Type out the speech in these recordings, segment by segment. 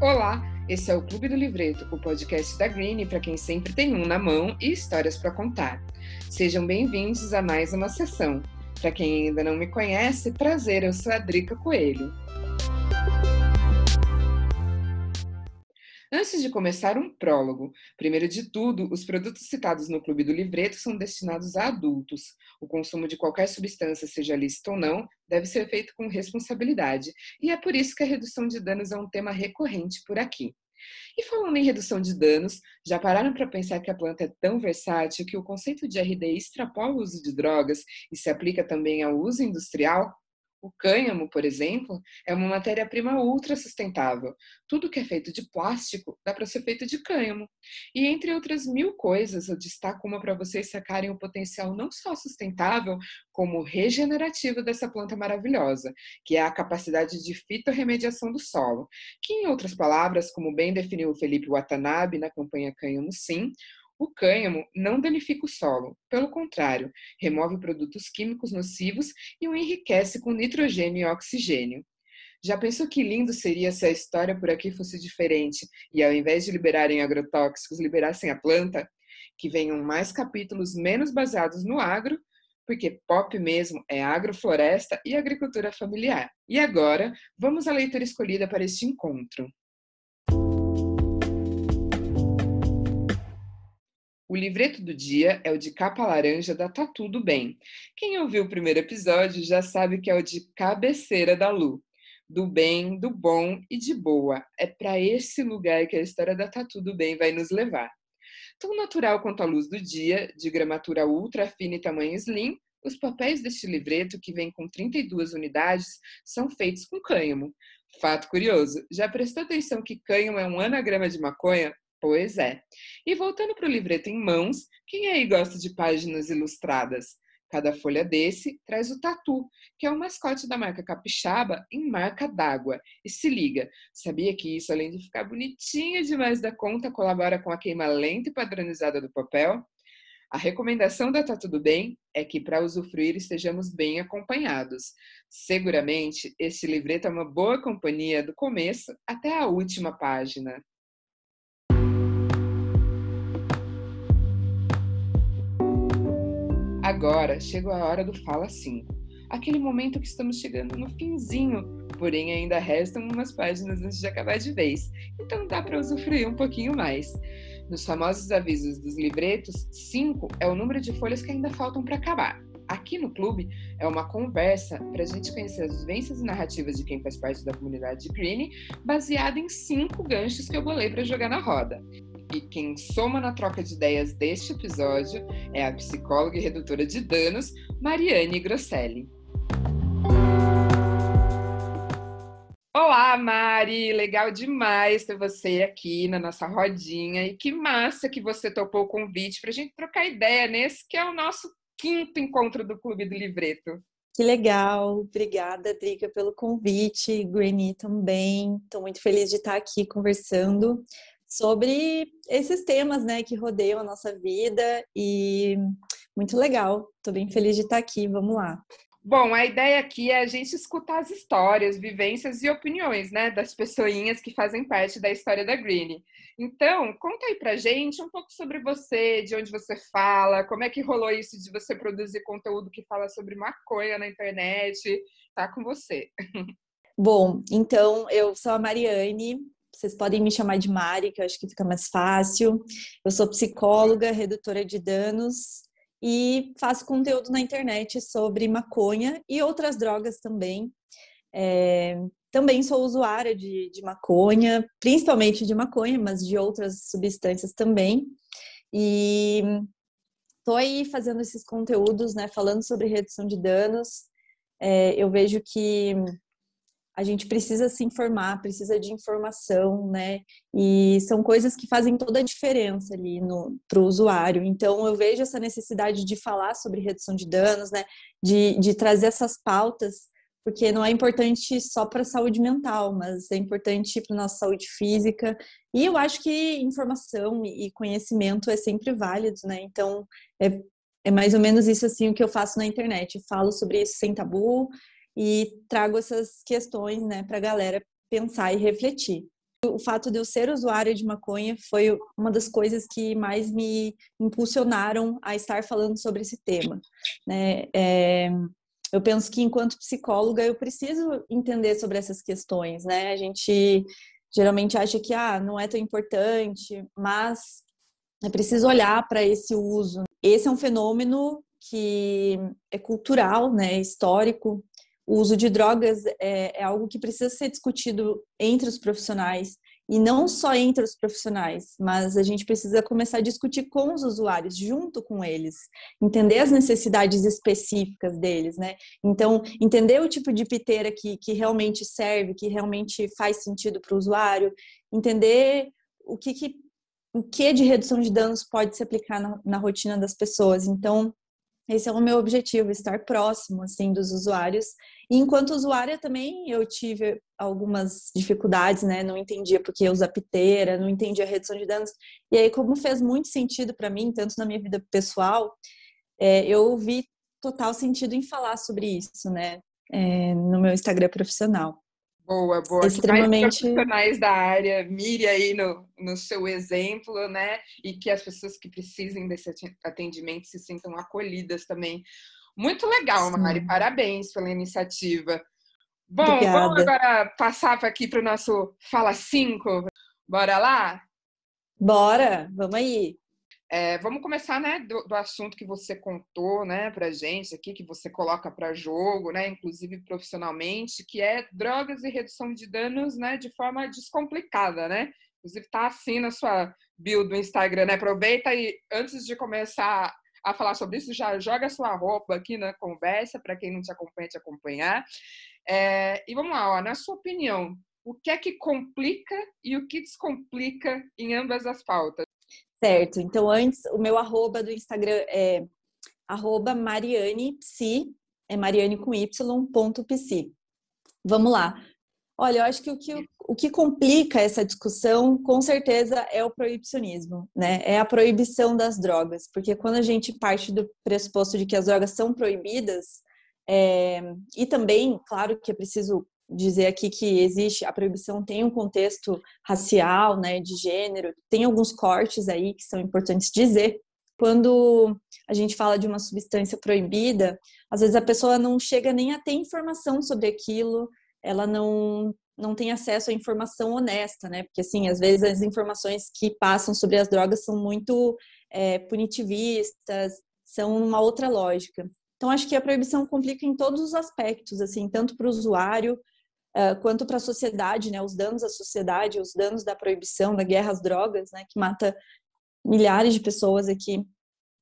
Olá, esse é o Clube do Livreto, o podcast da Green para quem sempre tem um na mão e histórias para contar. Sejam bem-vindos a mais uma sessão. Para quem ainda não me conhece, prazer, eu sou a Drica Coelho. Antes de começar, um prólogo. Primeiro de tudo, os produtos citados no Clube do Livreto são destinados a adultos. O consumo de qualquer substância, seja lícito ou não, deve ser feito com responsabilidade. E é por isso que a redução de danos é um tema recorrente por aqui. E falando em redução de danos, já pararam para pensar que a planta é tão versátil que o conceito de RD extrapola o uso de drogas e se aplica também ao uso industrial? O cânhamo, por exemplo, é uma matéria-prima ultra sustentável. Tudo que é feito de plástico dá para ser feito de cânhamo. E entre outras mil coisas, eu destaco uma para vocês sacarem o potencial não só sustentável, como regenerativo dessa planta maravilhosa, que é a capacidade de fitorremediação do solo, que, em outras palavras, como bem definiu o Felipe Watanabe na campanha Cânhamo Sim, o cânhamo não danifica o solo, pelo contrário, remove produtos químicos nocivos e o enriquece com nitrogênio e oxigênio. Já pensou que lindo seria se a história por aqui fosse diferente e ao invés de liberarem agrotóxicos, liberassem a planta? Que venham mais capítulos menos baseados no agro, porque pop mesmo é agrofloresta e agricultura familiar. E agora, vamos à leitura escolhida para este encontro. O livreto do dia é o de capa laranja da Tá Tudo Bem. Quem ouviu o primeiro episódio já sabe que é o de cabeceira da Lu. Do bem, do bom e de boa. É para esse lugar que a história da Tá Tudo Bem vai nos levar. Tão natural quanto a luz do dia, de gramatura ultra fina e tamanho slim, os papéis deste livreto, que vem com 32 unidades, são feitos com cânhamo. Fato curioso, já prestou atenção que cânhamo é um anagrama de maconha? Pois é. E voltando para o livreto em mãos, quem aí gosta de páginas ilustradas? Cada folha desse traz o tatu, que é o mascote da marca Capixaba em marca d'água. E se liga, sabia que isso, além de ficar bonitinho demais da conta, colabora com a queima lenta e padronizada do papel? A recomendação da Tá Tudo Bem é que, para usufruir, estejamos bem acompanhados. Seguramente, este livreto é uma boa companhia do começo até a última página. Agora chegou a hora do Fala 5. Aquele momento que estamos chegando no finzinho, porém ainda restam umas páginas antes de acabar de vez, então dá para usufruir um pouquinho mais. Nos famosos avisos dos livretos, 5 é o número de folhas que ainda faltam para acabar. Aqui no clube é uma conversa para a gente conhecer as vivências e narrativas de quem faz parte da comunidade de Green, baseada em cinco ganchos que eu bolei para jogar na roda. E quem soma na troca de ideias deste episódio é a psicóloga e redutora de danos, Mariane Grosselli. Olá, Mari! Legal demais ter você aqui na nossa rodinha. E que massa que você topou o convite para a gente trocar ideia nesse que é o nosso quinto encontro do Clube do Livreto. Que legal! Obrigada, Drica, pelo convite. Granny também. Estou muito feliz de estar aqui conversando sobre esses temas, né, que rodeiam a nossa vida e muito legal. Estou bem feliz de estar aqui. Vamos lá. Bom, a ideia aqui é a gente escutar as histórias, vivências e opiniões, né, das pessoinhas que fazem parte da história da Green. Então, conta aí pra gente um pouco sobre você, de onde você fala, como é que rolou isso de você produzir conteúdo que fala sobre maconha na internet. Tá com você. Bom, então eu sou a Mariane, vocês podem me chamar de Mari, que eu acho que fica mais fácil. Eu sou psicóloga, redutora de danos e faço conteúdo na internet sobre maconha e outras drogas também. É, também sou usuária de, de maconha, principalmente de maconha, mas de outras substâncias também. E estou aí fazendo esses conteúdos, né, falando sobre redução de danos. É, eu vejo que a gente precisa se informar, precisa de informação, né? E são coisas que fazem toda a diferença ali para o usuário. Então, eu vejo essa necessidade de falar sobre redução de danos, né? De, de trazer essas pautas, porque não é importante só para a saúde mental, mas é importante para nossa saúde física. E eu acho que informação e conhecimento é sempre válido, né? Então, é, é mais ou menos isso assim o que eu faço na internet. Eu falo sobre isso sem tabu, e trago essas questões né, para a galera pensar e refletir. O fato de eu ser usuária de maconha foi uma das coisas que mais me impulsionaram a estar falando sobre esse tema. Né? É, eu penso que enquanto psicóloga eu preciso entender sobre essas questões, né? A gente geralmente acha que ah, não é tão importante, mas é preciso olhar para esse uso. Esse é um fenômeno que é cultural, né, histórico, o uso de drogas é, é algo que precisa ser discutido entre os profissionais e não só entre os profissionais, mas a gente precisa começar a discutir com os usuários, junto com eles, entender as necessidades específicas deles, né? Então, entender o tipo de piteira que, que realmente serve, que realmente faz sentido para o usuário, entender o que, que, o que de redução de danos pode se aplicar na, na rotina das pessoas. Então, esse é o meu objetivo, estar próximo assim dos usuários. E enquanto usuária também eu tive algumas dificuldades, né? Não entendia porque usa piteira, não entendia a redução de danos. E aí, como fez muito sentido para mim, tanto na minha vida pessoal, é, eu vi total sentido em falar sobre isso, né? É, no meu Instagram profissional. Boa, boa. Extremamente. Que mais profissionais da área mire aí no, no seu exemplo, né? E que as pessoas que precisem desse atendimento se sintam acolhidas também. Muito legal, Sim. Mari. Parabéns pela iniciativa. Bom, Obrigada. vamos agora passar aqui para o nosso Fala 5. Bora lá? Bora, vamos aí. É, vamos começar, né, do, do, assunto que você contou, né, para gente aqui, que você coloca para jogo, né, inclusive profissionalmente, que é drogas e redução de danos, né, de forma descomplicada, né. Inclusive tá assim na sua bio do Instagram, né. Aproveita e antes de começar a falar sobre isso, já joga sua roupa aqui na conversa para quem não te acompanha te acompanhar. É, e vamos lá, ó, na sua opinião, o que é que complica e o que descomplica em ambas as pautas? Certo. Então, antes, o meu arroba do Instagram é arroba Mariane Psi, é Mariane com Y, ponto psi. Vamos lá. Olha, eu acho que o, que o que complica essa discussão, com certeza, é o proibicionismo, né? É a proibição das drogas, porque quando a gente parte do pressuposto de que as drogas são proibidas, é, e também, claro que é preciso dizer aqui que existe a proibição tem um contexto racial, né, de gênero, tem alguns cortes aí que são importantes dizer. Quando a gente fala de uma substância proibida, às vezes a pessoa não chega nem a ter informação sobre aquilo, ela não não tem acesso à informação honesta, né? Porque assim, às vezes as informações que passam sobre as drogas são muito é, punitivistas, são uma outra lógica. Então, acho que a proibição complica em todos os aspectos, assim, tanto para o usuário quanto para a sociedade, né? Os danos à sociedade, os danos da proibição, da guerra às drogas, né? Que mata milhares de pessoas aqui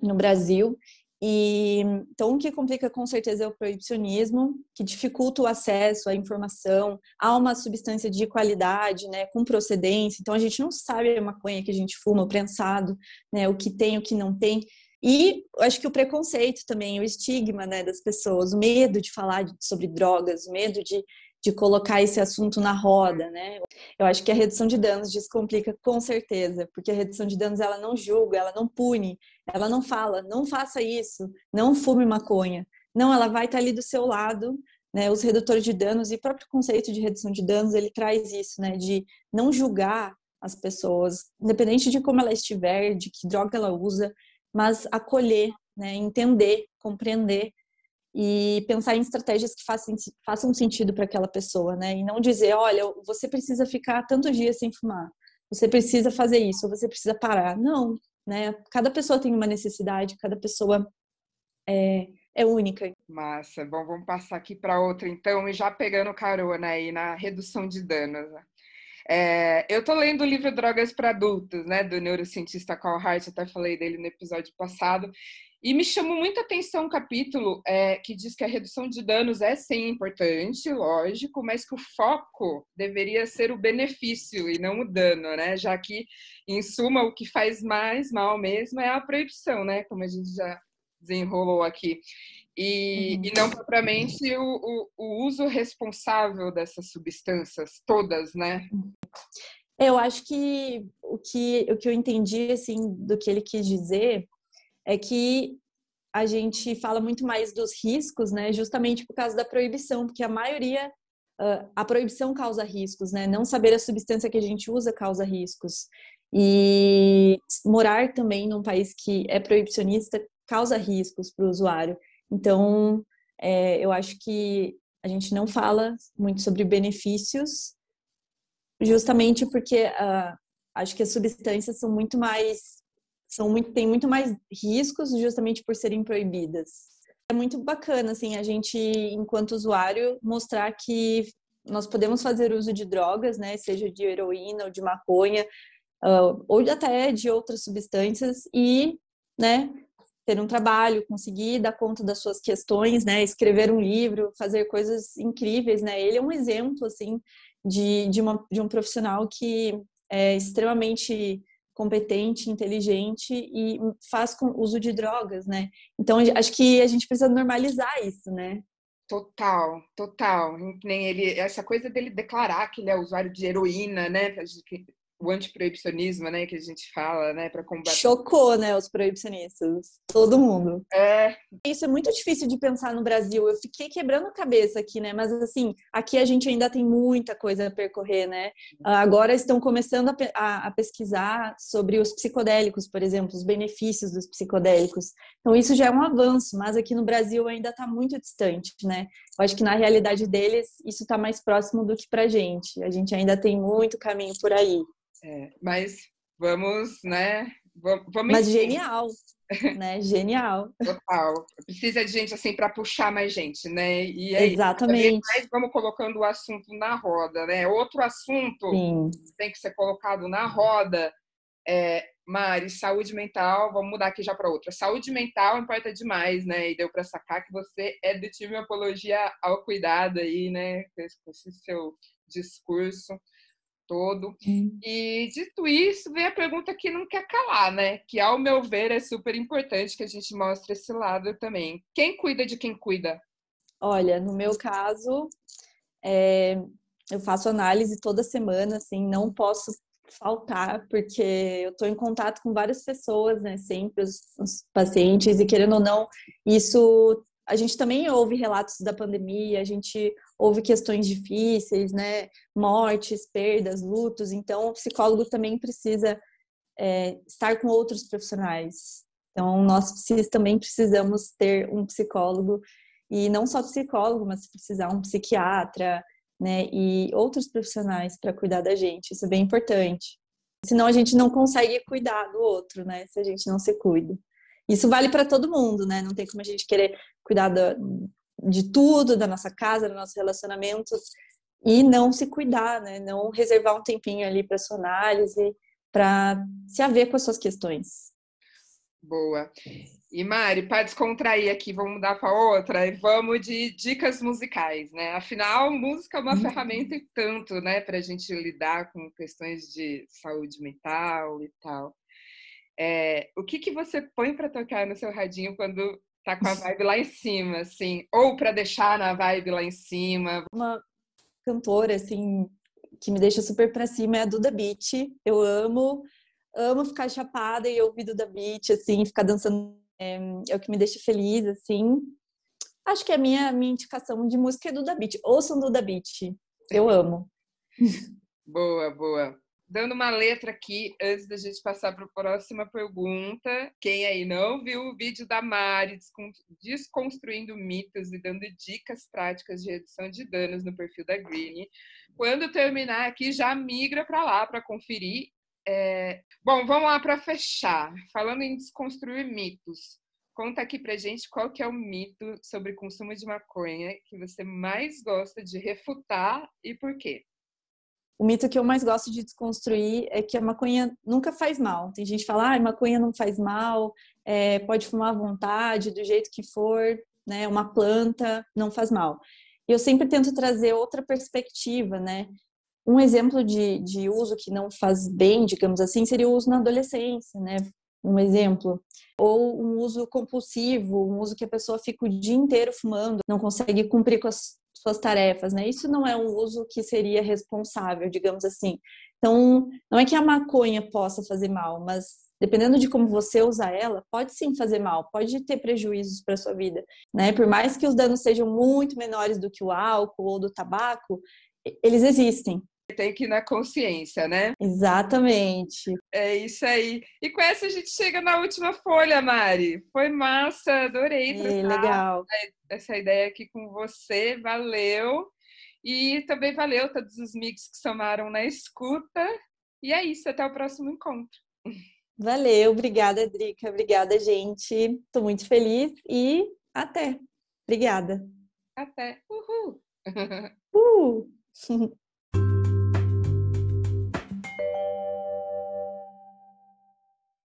no Brasil. E então o que complica com certeza é o proibicionismo, que dificulta o acesso à informação, a uma substância de qualidade, né, com procedência. Então a gente não sabe a maconha que a gente fuma, o prensado, né, o que tem, o que não tem. E acho que o preconceito também, o estigma, né, das pessoas, o medo de falar sobre drogas, o medo de de colocar esse assunto na roda, né? Eu acho que a redução de danos descomplica com certeza, porque a redução de danos ela não julga, ela não pune, ela não fala, não faça isso, não fume maconha. Não, ela vai estar ali do seu lado, né? Os redutores de danos e o próprio conceito de redução de danos, ele traz isso, né, de não julgar as pessoas, independente de como ela estiver, de que droga ela usa, mas acolher, né, entender, compreender e pensar em estratégias que façam, façam sentido para aquela pessoa, né? E não dizer, olha, você precisa ficar tantos dias sem fumar, você precisa fazer isso, você precisa parar. Não, né? Cada pessoa tem uma necessidade, cada pessoa é, é única. Massa. Bom, vamos passar aqui para outra então, e já pegando carona aí na redução de danos. Né? É, eu estou lendo o livro Drogas para Adultos, né, do neurocientista Carl Hart, até falei dele no episódio passado, e me chamou muita atenção um capítulo é, que diz que a redução de danos é sim importante, lógico, mas que o foco deveria ser o benefício e não o dano, né? Já que, em suma, o que faz mais mal mesmo é a proibição, né? Como a gente já desenrolou aqui. E, uhum. e não propriamente o, o, o uso responsável dessas substâncias, todas, né? Eu acho que o que, o que eu entendi assim do que ele quis dizer é que a gente fala muito mais dos riscos, né? Justamente por causa da proibição, porque a maioria a proibição causa riscos, né? Não saber a substância que a gente usa causa riscos. E morar também num país que é proibicionista causa riscos para o usuário. Então, é, eu acho que a gente não fala muito sobre benefícios, justamente porque uh, acho que as substâncias são muito mais são muito têm muito mais riscos justamente por serem proibidas. É muito bacana assim a gente enquanto usuário mostrar que nós podemos fazer uso de drogas, né, seja de heroína ou de maconha, uh, ou até de outras substâncias e, né, ter um trabalho, conseguir dar conta das suas questões, né, escrever um livro, fazer coisas incríveis, né. Ele é um exemplo assim de, de, uma, de um profissional que é extremamente competente, inteligente e faz com uso de drogas, né? Então acho que a gente precisa normalizar isso, né? Total, total. Nem ele, essa coisa dele declarar que ele é usuário de heroína, né? O antiproibicionismo, né, que a gente fala, né, para combater. Chocou, né, os proibicionistas, todo mundo. É. Isso é muito difícil de pensar no Brasil. Eu fiquei quebrando a cabeça aqui, né, mas assim, aqui a gente ainda tem muita coisa a percorrer, né. Agora estão começando a, a, a pesquisar sobre os psicodélicos, por exemplo, os benefícios dos psicodélicos. Então isso já é um avanço, mas aqui no Brasil ainda está muito distante, né. Eu acho que na realidade deles isso está mais próximo do que para gente. A gente ainda tem muito caminho por aí. É, mas vamos, né? Vamos, mas genial, né? Genial. Total. Precisa de gente assim para puxar mais gente, né? E aí, Exatamente. Mais vamos colocando o assunto na roda, né? Outro assunto Sim. tem que ser colocado na roda é, Mari, saúde mental, vamos mudar aqui já para outra. Saúde mental importa demais, né? E deu para sacar que você é do time Apologia ao Cuidado aí, né? Com esse seu discurso todo. Sim. E dito isso, vem a pergunta que não quer calar, né? Que ao meu ver é super importante que a gente mostre esse lado também. Quem cuida de quem cuida? Olha, no meu caso, é, eu faço análise toda semana, assim, não posso faltar, porque eu estou em contato com várias pessoas, né? Sempre os, os pacientes, e querendo ou não, isso a gente também ouve relatos da pandemia, a gente ouve questões difíceis, né? Mortes, perdas, lutos. Então, o psicólogo também precisa é, estar com outros profissionais. Então, nós também precisamos ter um psicólogo e não só psicólogo, mas precisar um psiquiatra, né? E outros profissionais para cuidar da gente. Isso é bem importante. Senão a gente não consegue cuidar do outro, né? Se a gente não se cuida. Isso vale para todo mundo, né? Não tem como a gente querer cuidar da, de tudo, da nossa casa, do nosso relacionamento, e não se cuidar, né? Não reservar um tempinho ali para sua análise, para se haver com as suas questões. Boa. E Mari, para descontrair aqui, vamos mudar para outra e vamos de dicas musicais, né? Afinal, música é uma uhum. ferramenta e tanto, né, para a gente lidar com questões de saúde mental e tal. É, o que, que você põe para tocar no seu radinho quando tá com a vibe lá em cima, assim? Ou para deixar na vibe lá em cima? Uma cantora, assim, que me deixa super para cima é a Duda Beat. Eu amo, amo ficar chapada e ouvir Duda Beat, assim, ficar dançando. É, é o que me deixa feliz, assim. Acho que a minha, minha indicação de música é Duda Beat. Ouçam Duda Beat. Eu amo. boa, boa dando uma letra aqui antes da gente passar para a próxima pergunta. Quem aí não viu o vídeo da Mari desconstruindo mitos e dando dicas práticas de redução de danos no perfil da Green, quando terminar aqui já migra para lá para conferir. É... Bom, vamos lá para fechar. Falando em desconstruir mitos, conta aqui para gente qual que é o mito sobre consumo de maconha que você mais gosta de refutar e por quê o mito que eu mais gosto de desconstruir é que a maconha nunca faz mal. Tem gente que fala, ah, maconha não faz mal, é, pode fumar à vontade, do jeito que for, né? Uma planta não faz mal. E eu sempre tento trazer outra perspectiva, né? Um exemplo de, de uso que não faz bem, digamos assim, seria o uso na adolescência, né? Um exemplo. Ou um uso compulsivo, um uso que a pessoa fica o dia inteiro fumando, não consegue cumprir com as suas tarefas, né? Isso não é um uso que seria responsável, digamos assim. Então, não é que a maconha possa fazer mal, mas dependendo de como você usar ela, pode sim fazer mal, pode ter prejuízos para sua vida, né? Por mais que os danos sejam muito menores do que o álcool ou do tabaco, eles existem. Tem que ir na consciência, né? Exatamente. É isso aí. E com essa a gente chega na última folha, Mari. Foi massa, adorei é, legal. essa ideia aqui com você. Valeu. E também valeu todos os mix que somaram na escuta. E é isso, até o próximo encontro. Valeu, obrigada, Drica. Obrigada, gente. Estou muito feliz e até. Obrigada. Até. Uhul. Uhul.